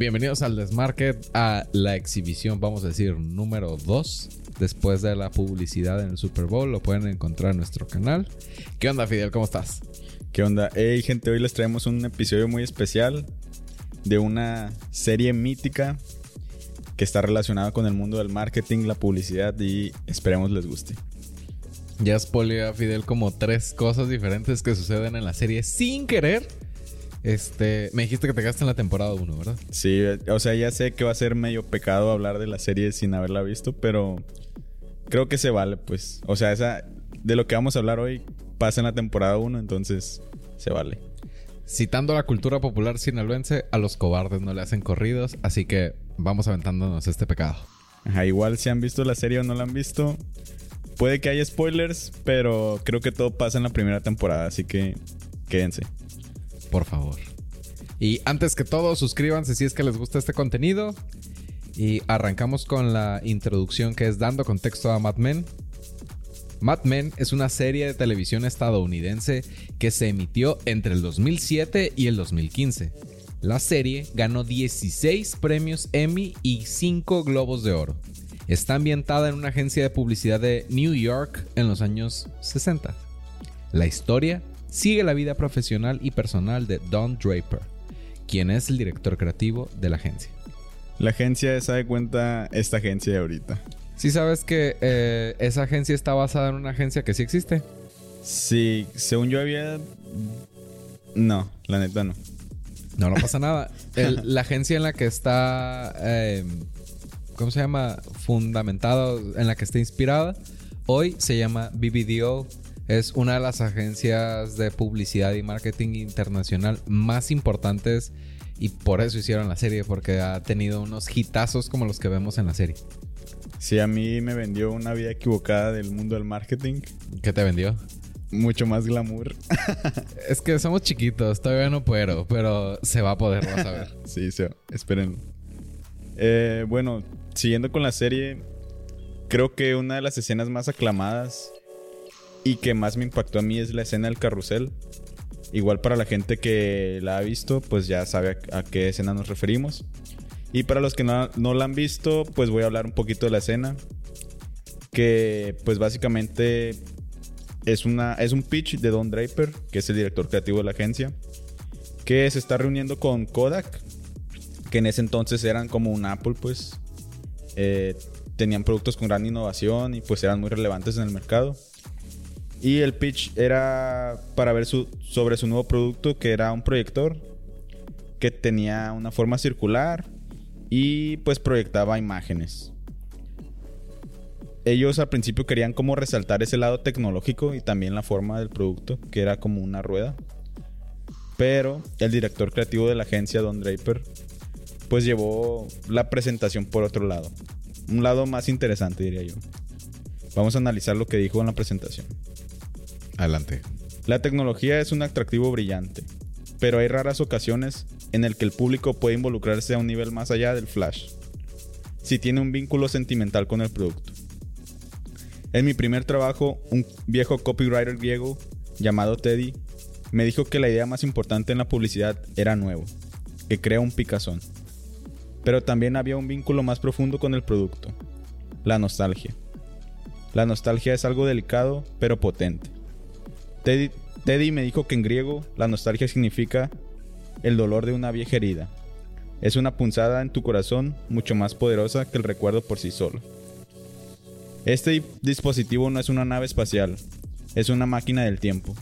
Bienvenidos al Desmarket, a la exhibición, vamos a decir, número 2. Después de la publicidad en el Super Bowl, lo pueden encontrar en nuestro canal. ¿Qué onda, Fidel? ¿Cómo estás? ¿Qué onda? Hey, gente, hoy les traemos un episodio muy especial de una serie mítica que está relacionada con el mundo del marketing, la publicidad y esperemos les guste. Ya spoileé a Fidel como tres cosas diferentes que suceden en la serie sin querer. Este, me dijiste que te quedaste en la temporada 1, ¿verdad? Sí, o sea, ya sé que va a ser medio pecado hablar de la serie sin haberla visto, pero creo que se vale, pues. O sea, esa de lo que vamos a hablar hoy pasa en la temporada 1, entonces se vale. Citando la cultura popular sinaloense, a los cobardes no le hacen corridos, así que vamos aventándonos este pecado. Ajá, igual si han visto la serie o no la han visto, puede que haya spoilers, pero creo que todo pasa en la primera temporada, así que quédense. Por favor. Y antes que todo, suscríbanse si es que les gusta este contenido. Y arrancamos con la introducción que es dando contexto a Mad Men. Mad Men es una serie de televisión estadounidense que se emitió entre el 2007 y el 2015. La serie ganó 16 premios Emmy y 5 Globos de Oro. Está ambientada en una agencia de publicidad de New York en los años 60. La historia sigue la vida profesional y personal de Don Draper, quien es el director creativo de la agencia. La agencia esa de cuenta esta agencia de ahorita. Sí sabes que eh, esa agencia está basada en una agencia que sí existe. Sí, según yo había... No, la neta no. No, no pasa nada. El- la agencia en la que está... eh, ¿Cómo se llama? Fundamentado, en la que está inspirada. Hoy se llama BBDO. Es una de las agencias de publicidad y marketing internacional más importantes. Y por eso hicieron la serie, porque ha tenido unos hitazos como los que vemos en la serie. Sí, a mí me vendió una vida equivocada del mundo del marketing. ¿Qué te vendió? Mucho más glamour. Es que somos chiquitos, todavía no puedo, pero se va a poder, vas a ver. Sí, sí, esperen. Eh, bueno, siguiendo con la serie, creo que una de las escenas más aclamadas y que más me impactó a mí es la escena del carrusel. Igual para la gente que la ha visto, pues ya sabe a, qué escena nos referimos. Y para los que no, no la han visto, pues voy a hablar un poquito de la escena. Que pues básicamente es, una, es un pitch de Don Draper, que es el director creativo de la agencia, que se está reuniendo con Kodak, que en ese entonces eran como un Apple, pues. Eh, tenían productos con gran innovación y pues eran muy relevantes en el mercado. Y el pitch era para ver sobre su nuevo producto, que era un proyector que tenía una forma circular y pues proyectaba imágenes. Ellos al principio querían como resaltar ese lado tecnológico y también la forma del producto, que era como una rueda. Pero el director creativo de la agencia, Don Draper, pues llevó la presentación por otro lado. Un lado más interesante, diría yo. Vamos a analizar lo que dijo en la presentación. Adelante. La tecnología es un atractivo brillante, pero hay raras ocasiones en el que el público puede involucrarse a un nivel más allá del flash, si tiene un vínculo sentimental con el producto. En mi primer trabajo, un viejo copywriter griego llamado Teddy me dijo que la idea más importante en la publicidad era nuevo, que crea un picazón. Pero también había un vínculo más profundo con el producto, la nostalgia. La nostalgia es algo delicado, pero potente. Teddy, me dijo que en griego la nostalgia significa el dolor de una vieja herida. Es una punzada en tu corazón mucho más poderosa que el recuerdo por sí solo. Este di- dispositivo no es una nave espacial, es una máquina del tiempo.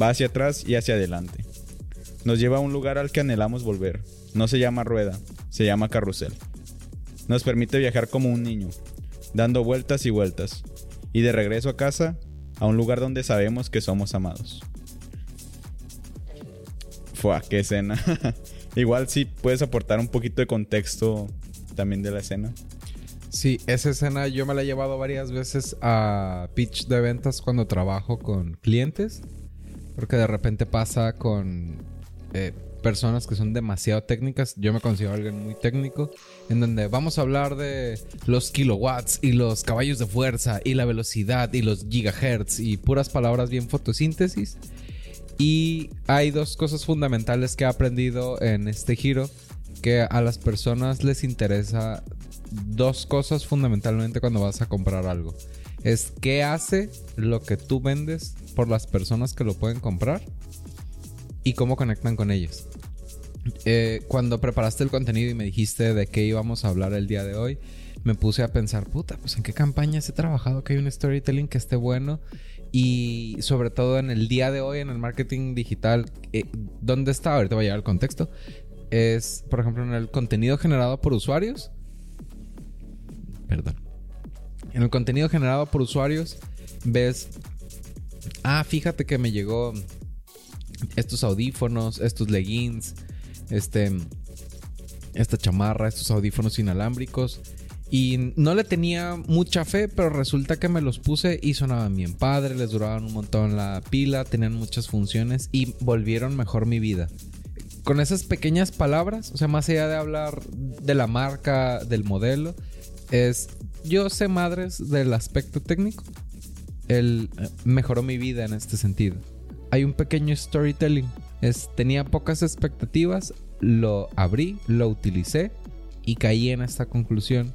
Va hacia atrás y hacia adelante. Nos lleva a un lugar al que anhelamos volver. No se llama rueda, se llama carrusel. Nos permite viajar como un niño, dando vueltas y vueltas, y de regreso a casa, a un lugar donde sabemos que somos amados. Fua, qué escena. Igual sí puedes aportar un poquito de contexto también de la escena. Sí, esa escena yo me la he llevado varias veces a pitch de ventas cuando trabajo con clientes. Porque de repente pasa con eh, personas que son demasiado técnicas. Yo me considero alguien muy técnico. En donde vamos a hablar de los kilowatts y los caballos de fuerza y la velocidad y los gigahertz y puras palabras bien fotosíntesis. Y hay dos cosas fundamentales que he aprendido en este giro. que a las personas les interesa dos cosas fundamentalmente cuando vas a comprar algo. Es qué hace lo que tú vendes por las personas que lo pueden comprar y cómo conectan con ellas. Eh, cuando preparaste el contenido y me dijiste de qué íbamos a hablar el día de hoy, me puse a pensar, puta, pues en qué campañas he trabajado que hay un storytelling que esté bueno y sobre todo en el día de hoy en el marketing digital, eh, ¿dónde está? Ahorita voy a llegar al contexto. Es, por ejemplo, en el contenido generado por usuarios. Perdón. En el contenido generado por usuarios ves, ah, fíjate que me llegó estos audífonos, estos leggings, este, esta chamarra, estos audífonos inalámbricos. Y no le tenía mucha fe, pero resulta que me los puse y sonaban bien padre, les duraban un montón la pila, tenían muchas funciones y volvieron mejor mi vida. Con esas pequeñas palabras, o sea, más allá de hablar de la marca, del modelo, es yo sé madres del aspecto técnico. Él eh, mejoró mi vida en este sentido. Hay un pequeño storytelling. Es, tenía pocas expectativas, lo abrí, lo utilicé y caí en esta conclusión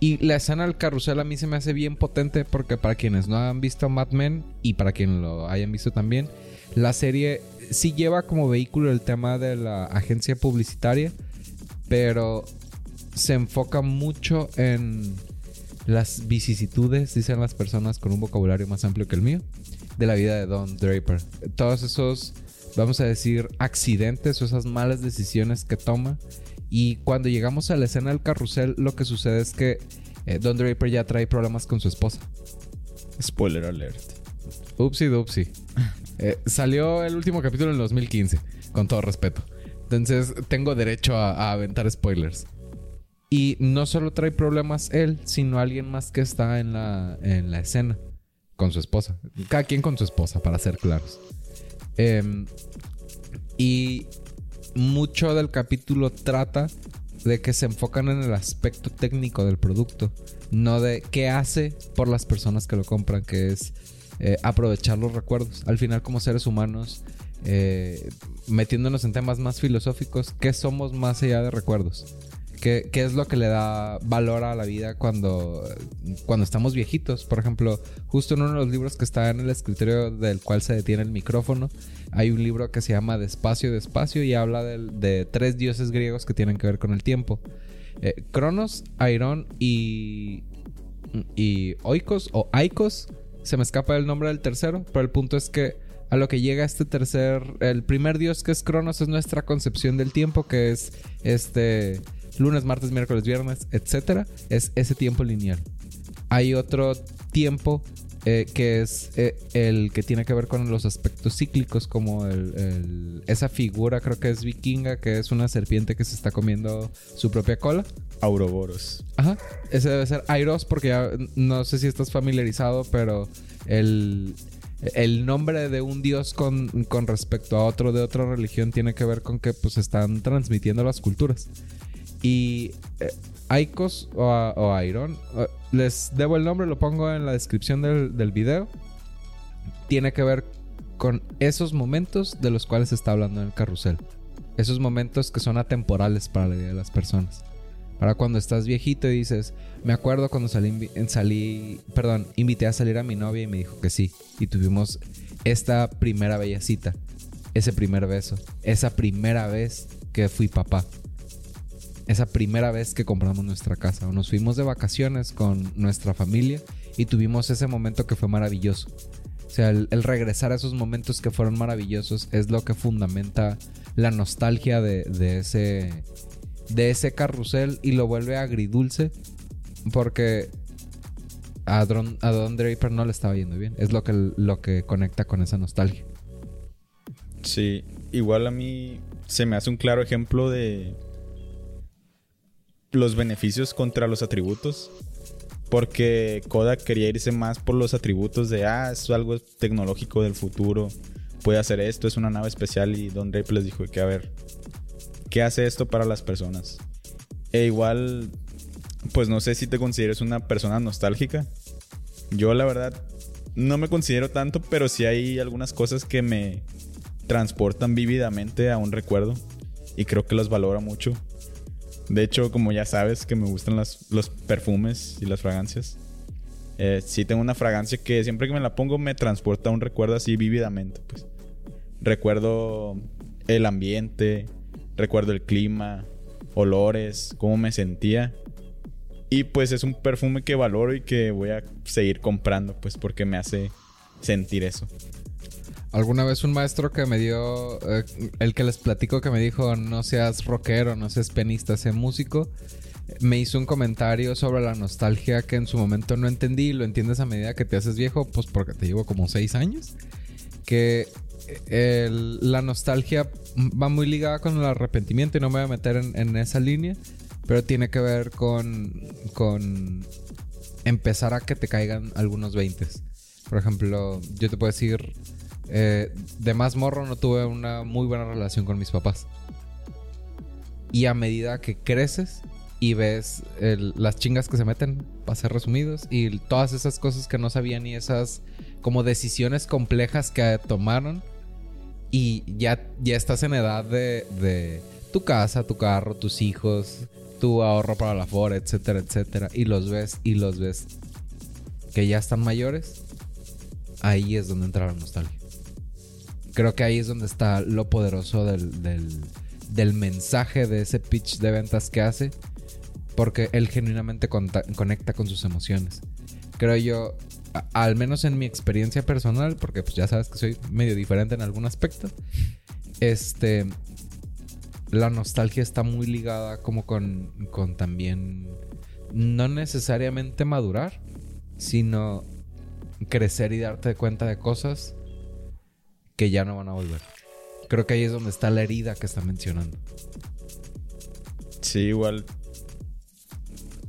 y la escena del carrusel a mí se me hace bien potente porque para quienes no han visto Mad Men y para quienes lo hayan visto también, la serie sí lleva como vehículo el tema de la agencia publicitaria, pero se enfoca mucho en las vicisitudes, dicen las personas con un vocabulario más amplio que el mío, de la vida de Don Draper. Todos esos, vamos a decir, accidentes o esas malas decisiones que toma y cuando llegamos a la escena del carrusel, lo que sucede es que eh, Don Draper ya trae problemas con su esposa. Spoiler alert. Upsi dupsi. Eh, salió el último capítulo en el 2015, con todo respeto. Entonces tengo derecho a, aventar spoilers. Y no solo trae problemas él, sino alguien más que está en la, en la escena con su esposa. Cada quien con su esposa, para ser claros. Em, y mucho del capítulo trata de que se enfocan en el aspecto técnico del producto, no de qué hace por las personas que lo compran, que es eh, aprovechar los recuerdos. Al final, como seres humanos, eh, metiéndonos en temas más filosóficos, ¿qué somos más allá de recuerdos? ¿Qué, es lo que le da valor a la vida cuando, cuando estamos viejitos? Por ejemplo, justo en uno de los libros que está en el escritorio del cual se detiene el micrófono, hay un libro que se llama Despacio, Despacio y habla de, tres dioses griegos que tienen que ver con el tiempo. Eh, Cronos, Airón y, y Oikos o Aikos. Se me escapa el nombre del tercero, pero el punto es que a lo que llega este tercer, el primer dios que es Cronos es nuestra concepción del tiempo, que es este lunes, martes, miércoles, viernes, etcétera, es ese tiempo lineal. Hay otro tiempo eh, que es eh, el que tiene que ver con los aspectos cíclicos, como esa figura, creo que es vikinga, que es una serpiente que se está comiendo su propia cola. Auroboros. Ajá. Ese debe ser Airos, porque ya no sé si estás familiarizado, pero el, el nombre de un dios con, con, respecto a otro de otra religión tiene que ver con que pues están transmitiendo las culturas. Y eh, Aikos o, o Iron, les debo el nombre, lo pongo en la descripción del, del video. Tiene que ver con esos momentos de los cuales se está hablando en el carrusel. Esos momentos que son atemporales para la vida de las personas. Para cuando estás viejito y dices, me acuerdo cuando salí, salí, perdón, invité a salir a mi novia y me dijo que sí. Y tuvimos esta primera bella cita, ese primer beso, esa primera vez que fui papá esa primera vez que compramos nuestra casa nos fuimos de vacaciones con nuestra familia y tuvimos ese momento que fue maravilloso. O sea, el, regresar a esos momentos que fueron maravillosos es lo que fundamenta la nostalgia de, ese, de ese carrusel y lo vuelve agridulce porque a Don, a Don Draper no le estaba yendo bien. Es lo que, lo que conecta con esa nostalgia. Sí, igual a mí se me hace un claro ejemplo de los beneficios contra los atributos. Porque Kodak quería irse más por los atributos de, ah, es algo tecnológico del futuro, puede hacer esto, es una nave especial. Y Don Draper les dijo que, a ver, ¿qué hace esto para las personas? E igual, pues no sé si te consideres una persona nostálgica. Yo, la verdad, no me considero tanto, pero sí hay algunas cosas que me transportan vívidamente a un recuerdo. y creo que los valora mucho. De hecho, como ya sabes que me gustan las- los perfumes y las fragancias, eh, sí tengo una fragancia que siempre que me la pongo me transporta a un recuerdo así vívidamente. Pues. Recuerdo el ambiente, recuerdo el clima, olores, cómo me sentía. Y pues es un perfume que valoro y que voy a seguir comprando, pues porque me hace sentir eso. Alguna vez un maestro que me dio, eh, el que les platico que me dijo, no seas rockero, no seas pianista, sé músico, me hizo un comentario sobre la nostalgia que en su momento no entendí lo entiendes a medida que te haces viejo, pues porque te llevo como seis años. Que el- la nostalgia va muy ligada con el arrepentimiento y no me voy a meter en, en esa línea, pero tiene que ver con, con empezar a que te caigan algunos 20. Por ejemplo, yo te puedo decir, eh, de más morro no tuve una muy buena relación con mis papás. Y a medida que creces y ves las chingas que se meten, para ser resumidos, y todas esas cosas que no sabían y esas como decisiones complejas que tomaron, y ya, ya estás en edad de, tu casa, tu carro, tus hijos, tu ahorro para la FOR, etcétera, etcétera, y los ves y los ves que ya están mayores, ahí es donde entra la nostalgia. Creo que ahí es donde está lo poderoso del, del, del mensaje de ese pitch de ventas que hace. Porque él genuinamente conecta con sus emociones. Creo yo, al menos en mi experiencia personal, porque pues ya sabes que soy medio diferente en algún aspecto. Este. La nostalgia está muy ligada como con, con también. No necesariamente madurar, sino crecer y darte cuenta de cosas que ya no van a volver. Creo que ahí es donde está la herida que está mencionando. Sí, igual.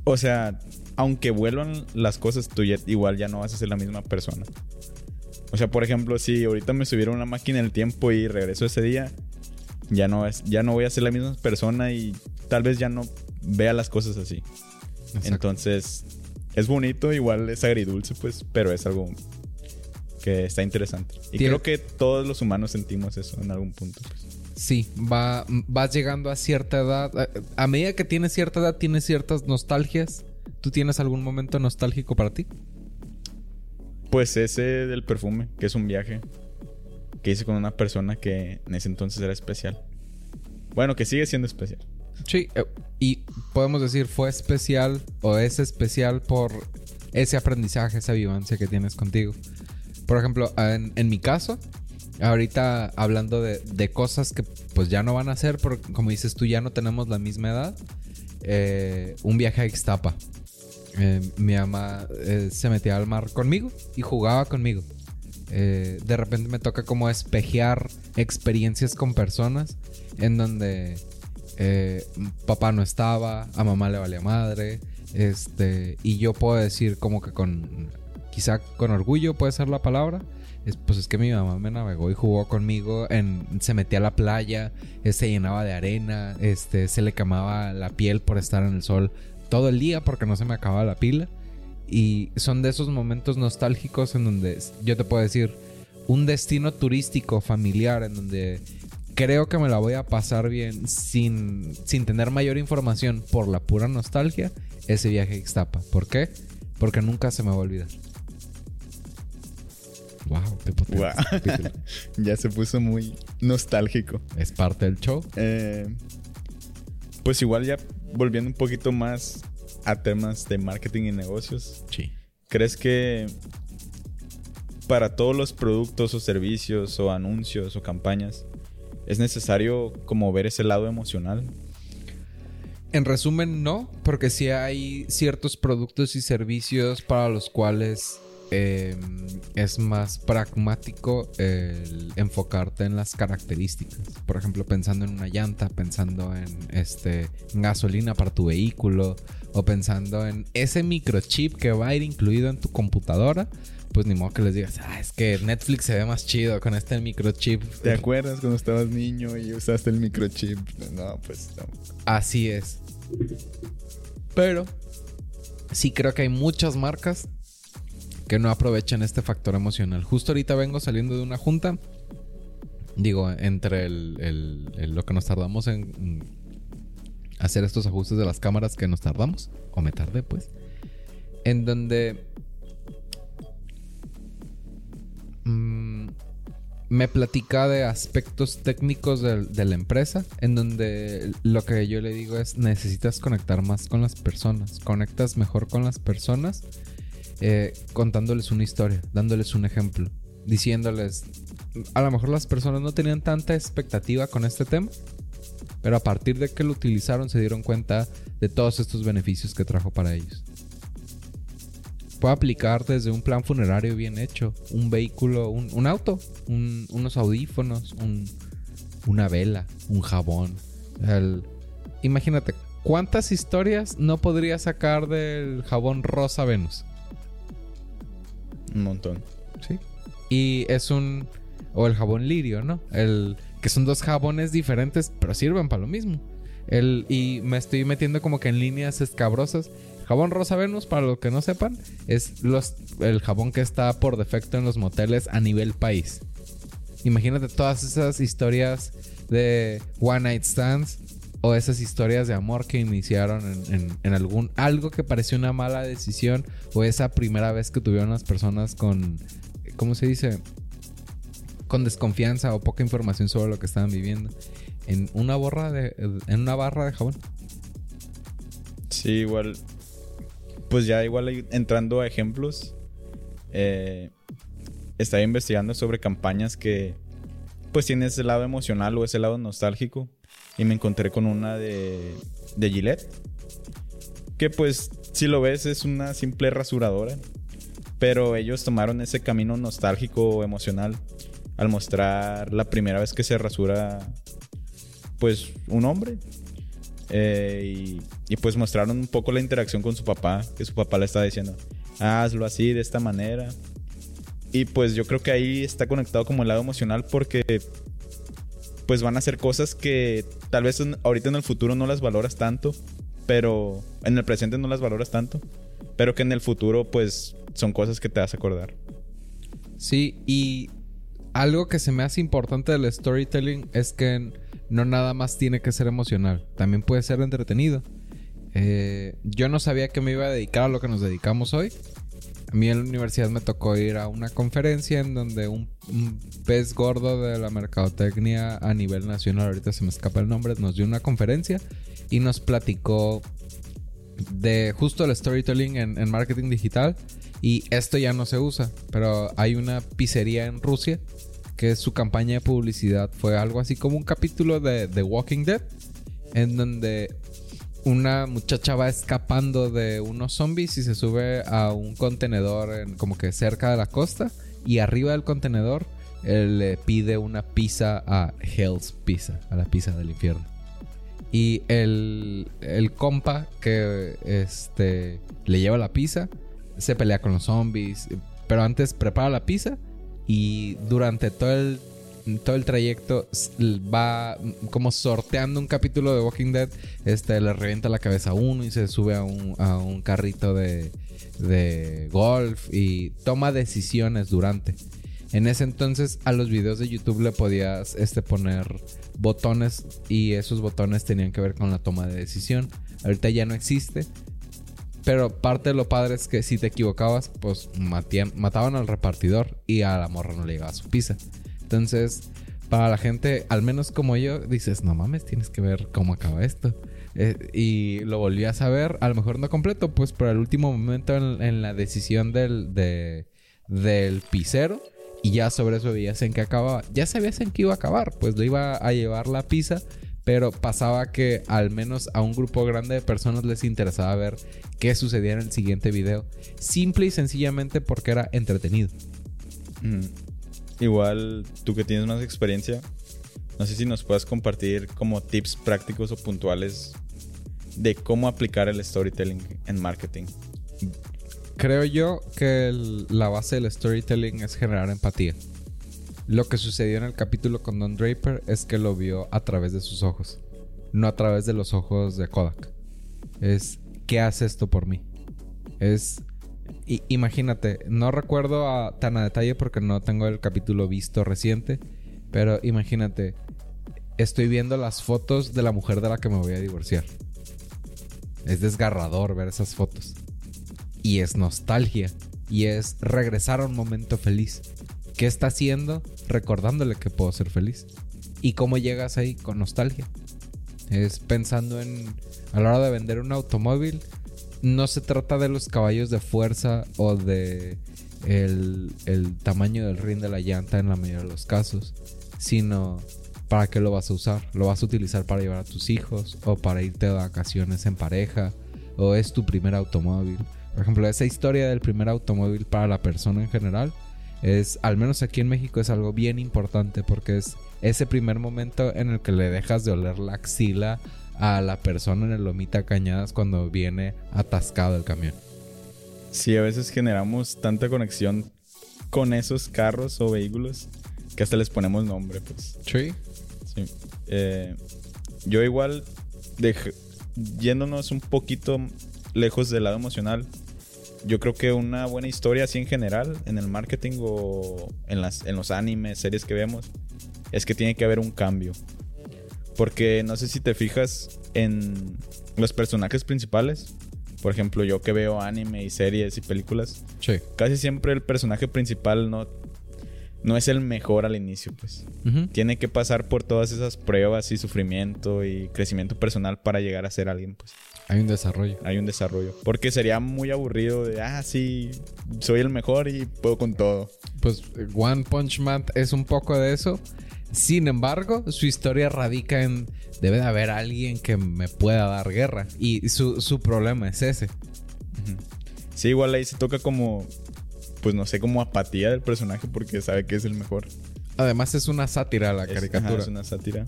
O sea, aunque vuelvan las cosas, tú ya- igual ya no vas a ser la misma persona. O sea, por ejemplo, si ahorita me subiera una máquina del tiempo y regreso ese día, ya no, es, ya no voy a ser la misma persona y tal vez ya no vea las cosas así. Entonces, es bonito, igual es agridulce, pues, pero es algo que está interesante. Y Tiene- creo que todos los humanos sentimos eso en algún punto. pues. Sí, va, vas llegando a cierta edad. A, a medida que tienes cierta edad, tienes ciertas nostalgias. ¿Tú tienes algún momento nostálgico para ti? Pues ese del perfume, que es un viaje que hice con una persona que en ese entonces era especial. Bueno, que sigue siendo especial. Sí, eh, y podemos decir fue especial o es especial por ese aprendizaje, esa vivencia que tienes contigo. Por ejemplo, en, mi caso, ahorita hablando de, cosas que pues ya no van a ser, porque como dices tú, ya no tenemos la misma edad. eh, un viaje a Ixtapa. Eh, mi mamá eh, se metía al mar conmigo y jugaba conmigo. De repente me toca como espejear experiencias con personas en donde papá no estaba, a mamá le valía madre, este, y yo puedo decir como que con, quizá con orgullo puede ser la palabra, es, pues es que mi mamá me navegó y jugó conmigo, en, se metía a la playa, eh, se llenaba de arena, este, se le quemaba la piel por estar en el sol todo el día porque no se me acababa la pila. Y son de esos momentos nostálgicos en donde yo te puedo decir un destino turístico familiar en donde creo que me la voy a pasar bien sin, sin tener mayor información por la pura nostalgia, ese viaje a. ¿Por qué? Porque nunca se me va a olvidar. Wow, qué capítulo. ya se puso muy nostálgico. Es parte del show. Eh, pues igual ya volviendo un poquito más a temas de marketing y negocios. Sí. ¿Crees que para todos los productos o servicios o anuncios o campañas es necesario como ver ese lado emocional? En resumen, no, porque sí hay ciertos productos y servicios para los cuales eh, es más pragmático el enfocarte en las características. Por ejemplo, pensando en una llanta, pensando en este en gasolina para tu vehículo o pensando en ese microchip que va a ir incluido en tu computadora. Pues ni modo que les digas, ah, es que Netflix se ve más chido con este microchip. ¿Te acuerdas cuando estabas niño y usaste el microchip? No, pues no. Así es. Pero sí creo que hay muchas marcas que no aprovechan este factor emocional. Justo ahorita vengo saliendo de una junta Digo, entre el, lo que nos tardamos en hacer estos ajustes de las cámaras que nos tardamos, o me tardé pues, en donde mm, me platica de aspectos técnicos de, la empresa, en donde lo que yo le digo es, necesitas conectar más con las personas, conectas mejor con las personas, eh, contándoles una historia, dándoles un ejemplo, diciéndoles, a lo mejor las personas no tenían tanta expectativa con este tema, pero a partir de que lo utilizaron se dieron cuenta de todos estos beneficios que trajo para ellos. Puede aplicar desde un plan funerario bien hecho, un vehículo, un, auto, unos audífonos, una vela, un jabón. imagínate, ¿cuántas historias no podría sacar del jabón rosa Venus? Un montón. Sí. Y es un... O el jabón lirio, ¿no? El que son dos jabones diferentes, pero sirven para lo mismo. El, y me estoy metiendo como que en líneas escabrosas. Jabón Rosa Venus, para los que no sepan, es los, el jabón que está por defecto en los moteles a nivel país. Imagínate todas esas historias de One Night Stands o esas historias de amor que iniciaron en, en, algún algo que pareció una mala decisión o esa primera vez que tuvieron las personas con, ¿cómo se dice? con desconfianza o poca información sobre lo que estaban viviendo en una borra de en una barra de jabón. Sí, igual pues ya igual entrando a ejemplos eh, estaba investigando sobre campañas que pues tienen ese lado emocional o ese lado nostálgico y me encontré con una de de Gillette que pues si lo ves es una simple rasuradora pero ellos tomaron ese camino nostálgico emocional al mostrar la primera vez que se rasura, pues, un hombre. Eh, y, pues mostraron un poco la interacción con su papá, que su papá le estaba diciendo, hazlo así, de esta manera. Y pues yo creo que ahí está conectado como el lado emocional porque pues van a ser cosas que tal vez ahorita en el futuro no las valoras tanto, pero en el presente no las valoras tanto, pero que en el futuro pues son cosas que te vas a acordar. Sí, y algo que se me hace importante del storytelling es que no nada más tiene que ser emocional, también puede ser entretenido. Eh, yo no sabía que me iba a dedicar a lo que nos dedicamos hoy. A mí en la universidad me tocó ir a una conferencia en donde un, pez gordo de la mercadotecnia a nivel nacional, ahorita se me escapa el nombre, nos dio una conferencia y nos platicó de justo el storytelling en marketing digital. Y esto ya no se usa, pero hay una pizzería en Rusia que su campaña de publicidad fue algo así como un capítulo de The Walking Dead, en donde una muchacha va escapando de unos zombies y se sube a un contenedor como que cerca de la costa y arriba del contenedor le pide una pizza a Hell's Pizza, a la pizza del infierno. Y el, el compa que este, le lleva la pizza se pelea con los zombies, pero antes prepara la pizza y durante todo el, todo el trayecto va como sorteando un capítulo de Walking Dead. Este le revienta la cabeza a uno y se sube a un, a un carrito de, de golf y toma decisiones durante. En ese entonces a los videos de YouTube le podías este, poner botones y esos botones tenían que ver con la toma de decisión. Ahorita ya no existe, pero parte de lo padre es que si te equivocabas, pues mataban al repartidor y a la morra no le llegaba su pizza. Entonces, para la gente, al menos como yo, dices, no mames, tienes que ver cómo acaba esto. Eh, y lo volví a saber, a lo mejor no completo, pues por el último momento en, la decisión del, del pizzero. Y ya sobre eso veías en qué acababa. Ya sabías en qué iba a acabar, pues le iba a llevar la pizza pero pasaba que al menos a un grupo grande de personas les interesaba ver qué sucedía en el siguiente video. Simple y sencillamente porque era entretenido. Mm. Igual, tú que tienes más experiencia, no sé si nos puedes compartir como tips prácticos o puntuales de cómo aplicar el storytelling en marketing. Creo yo que la base del storytelling es generar empatía. Lo que sucedió en el capítulo con Don Draper es que lo vio a través de sus ojos, no a través de los ojos de Kodak. Es, ¿qué hace esto por mí? Es, imagínate, no recuerdo tan a detalle porque no tengo el capítulo visto reciente, Pero imagínate, estoy viendo las fotos de la mujer de la que me voy a divorciar. Es desgarrador ver esas fotos. Y es nostalgia. Y es regresar a un momento feliz. ¿Qué está haciendo? Recordándole que puedo ser feliz. ¿Y cómo llegas ahí? Con nostalgia. Es pensando en... A la hora de vender un automóvil, no se trata de los caballos de fuerza o de el, el tamaño del rin de la llanta en la mayoría de los casos, sino para qué lo vas a usar. Lo vas a utilizar para llevar a tus hijos o para irte de vacaciones en pareja o es tu primer automóvil. Por ejemplo, esa historia del primer automóvil para la persona en general es, al menos aquí en México, es algo bien importante porque es ese primer momento en el que le dejas de oler la axila a la persona en el lomita cañadas cuando viene atascado el camión. Sí, a veces generamos tanta conexión con esos carros o vehículos que hasta les ponemos nombre, pues. Sí. Sí. Eh, yo igual, yéndonos un poquito lejos del lado emocional, yo creo que una buena historia así en general, en el marketing o en, las, en los animes, series que vemos, es que tiene que haber un cambio. Porque no sé si te fijas en los personajes principales. Por ejemplo, yo que veo anime y series y películas. Sí. Casi siempre el personaje principal no no es el mejor al inicio, pues. Tiene que pasar por todas esas pruebas y sufrimiento y crecimiento personal para llegar a ser alguien, pues. Hay un desarrollo. Hay un desarrollo. Porque sería muy aburrido de, ah, sí, soy el mejor y puedo con todo. Pues One Punch Man es un poco de eso. Sin embargo, su historia radica en, debe de haber alguien que me pueda dar guerra. Y su, su problema es ese. Sí, igual ahí se toca como pues no sé, como apatía del personaje porque sabe que es el mejor. Además es una sátira la caricatura. es una sátira.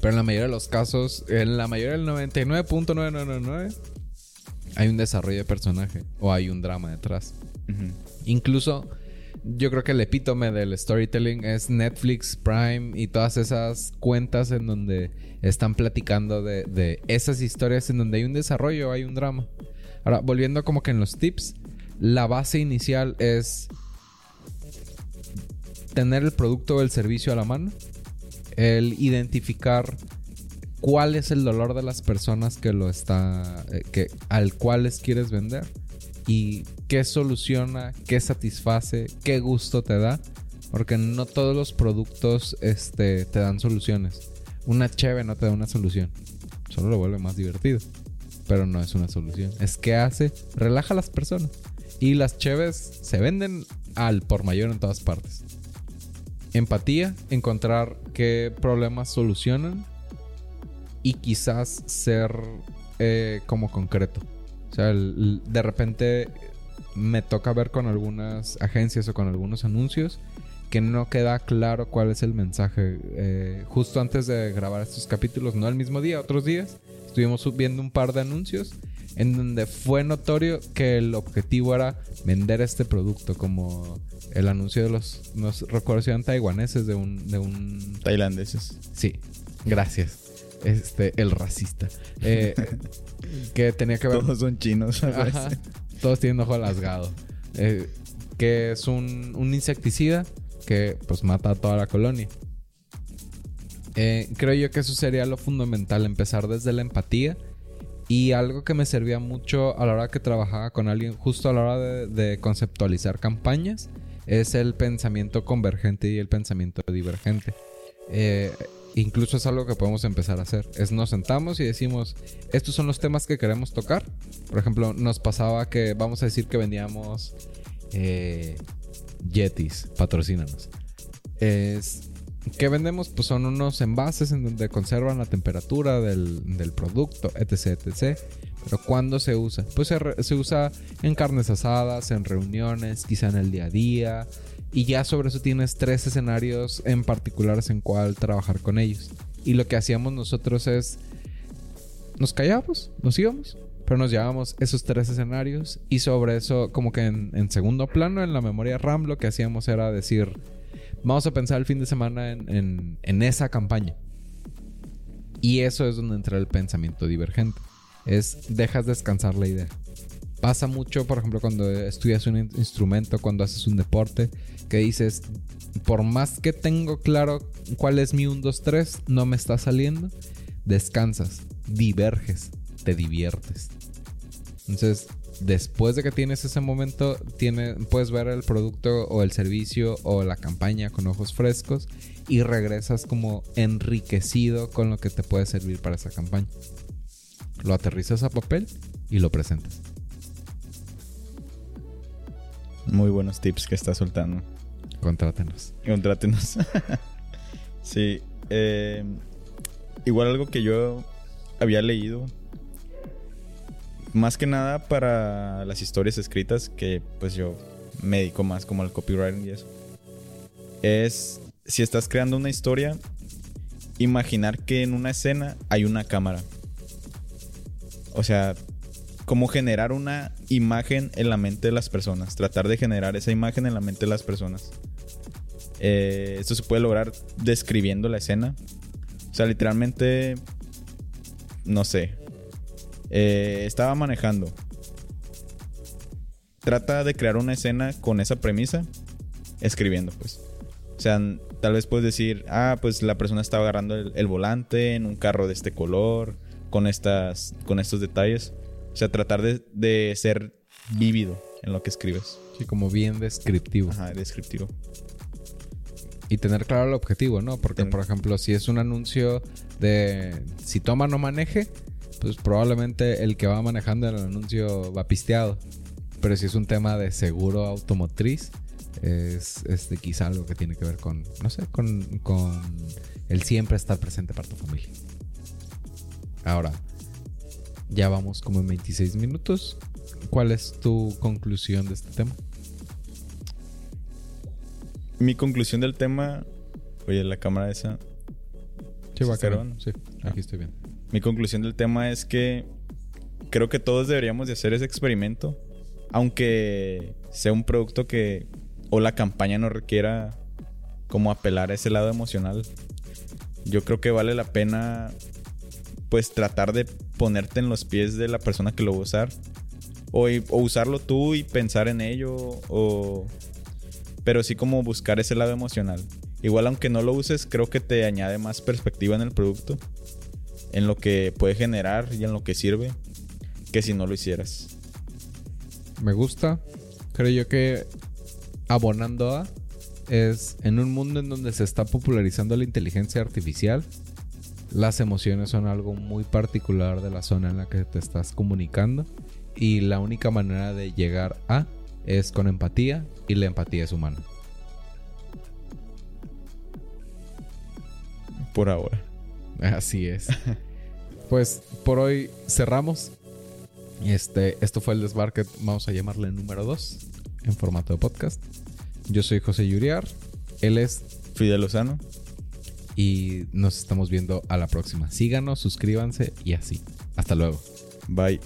Pero en la mayoría de los casos, en la mayoría del 99.999 hay un desarrollo de personaje o hay un drama detrás. Incluso yo creo que el epítome del storytelling es Netflix, Prime y todas esas cuentas en donde están platicando de, esas historias en donde hay un desarrollo, hay un drama. Ahora, volviendo como que en los tips, la base inicial es tener el producto o el servicio a la mano, el identificar cuál es el dolor de las personas que lo está eh, que al cual les quieres vender y qué soluciona, qué satisface, qué gusto te da, porque no todos los productos este, te dan soluciones. Una cheve no te da una solución, solo lo vuelve más divertido, pero no es una solución. Es que hace relaja a las personas. Y las cheves se venden al por mayor en todas partes. Empatía, encontrar qué problemas solucionan y quizás ser eh, como concreto. O sea, de repente me toca ver con algunas agencias o con algunos anuncios que no queda claro cuál es el mensaje. Eh, justo antes de grabar estos capítulos, no el mismo día, otros días, estuvimos viendo un par de anuncios en donde fue notorio que el objetivo era vender este producto, como el anuncio de los, no recuerdo si eran taiwaneses, de un... De un... Tailandeses. Sí, gracias. Este, el racista. Eh, que tenía que ver... Todos son chinos. Todos tienen ojo alasgado. Eh, que es un, un insecticida que pues mata a toda la colonia. Eh, creo yo que eso sería lo fundamental, empezar desde la empatía y algo que me servía mucho a la hora que trabajaba con alguien, justo a la hora de, conceptualizar campañas, es el pensamiento convergente y el pensamiento divergente. Eh, incluso es algo que podemos empezar a hacer. Es nos sentamos y decimos, estos son los temas que queremos tocar. Por ejemplo, nos pasaba que vamos a decir que vendíamos eh, Yetis, patrocínanos. Es, ¿Qué vendemos? Pues son unos envases en donde conservan la temperatura del, producto, etc, etc. Pero ¿cuándo se usa? Pues se, usa en carnes asadas, en reuniones, quizá en el día a día. Y ya sobre eso tienes tres escenarios en particulares en cuál trabajar con ellos. Y lo que hacíamos nosotros es... Nos callábamos, nos íbamos, pero nos llevábamos esos tres escenarios. Y sobre eso, como que en, en segundo plano, en la memoria RAM, lo que hacíamos era decir Vamos a pensar el fin de semana en, esa campaña. Y eso es donde entra el pensamiento divergente. Es dejas descansar la idea. pasa mucho, por ejemplo, cuando estudias un instrumento, cuando haces un deporte, que dices, por más que tengo claro cuál es mi 1, 2, 3, no me está saliendo, descansas, diverges, te diviertes. Entonces, después de que tienes ese momento, tiene, puedes ver el producto o el servicio o la campaña con ojos frescos y regresas como enriquecido con lo que te puede servir para esa campaña. Lo aterrizas a papel y lo presentas. Muy buenos tips que estás soltando. Contrátenos. Contrátenos. sí. Eh, igual algo que yo había leído. Más que nada para las historias escritas, que pues yo me dedico más como al copywriting y eso. Es si estás creando una historia, imaginar que en una escena hay una cámara. O sea, como generar una imagen en la mente de las personas. Tratar de generar esa imagen en la mente de las personas. Eh, esto se puede lograr describiendo la escena. O sea, literalmente, no sé. Eh, estaba manejando. Trata de crear una escena con esa premisa, escribiendo, pues. O sea, tal vez puedes decir, ah, pues la persona estaba agarrando el, volante en un carro de este color, con, estas, con estos detalles. O sea, tratar de, de ser vívido en lo que escribes. Sí, como bien descriptivo. Ajá, descriptivo. Y tener claro el objetivo, ¿no? Porque, por ejemplo, si es un anuncio de si toma no maneje, pues probablemente el que va manejando el anuncio va pisteado. Pero si es un tema de seguro automotriz, es este, quizá algo que tiene que ver con, no sé, con, con el siempre estar presente para tu familia. Ahora, ya vamos como en 26 minutos. ¿Cuál es tu conclusión de este tema? Mi conclusión del tema. Oye, la cámara esa. Sí, va Sí, aquí estoy bien. Mi conclusión del tema es que creo que todos deberíamos de hacer ese experimento. Aunque sea un producto que. o la campaña no requiera como apelar a ese lado emocional. Yo creo que vale la pena. Pues tratar de ponerte en los pies de la persona que lo va a usar. O, usarlo tú y pensar en ello. O pero sí como buscar ese lado emocional. Igual aunque no lo uses, creo que te añade más perspectiva en el producto, en lo que puede generar y en lo que sirve, que si no lo hicieras. Me gusta. Creo yo que abonando a es en un mundo en donde se está popularizando la inteligencia artificial, las emociones son algo muy particular de la zona en la que te estás comunicando y la única manera de llegar a es con empatía y la empatía es humana. Por ahora. Así es. pues por hoy cerramos. Este, esto fue el Desbarque, vamos a llamarle número 2 en formato de podcast. Yo soy José Yuriar, él es Fidel Lozano y nos estamos viendo a la próxima. Síganos, suscríbanse y así. Hasta luego. Bye.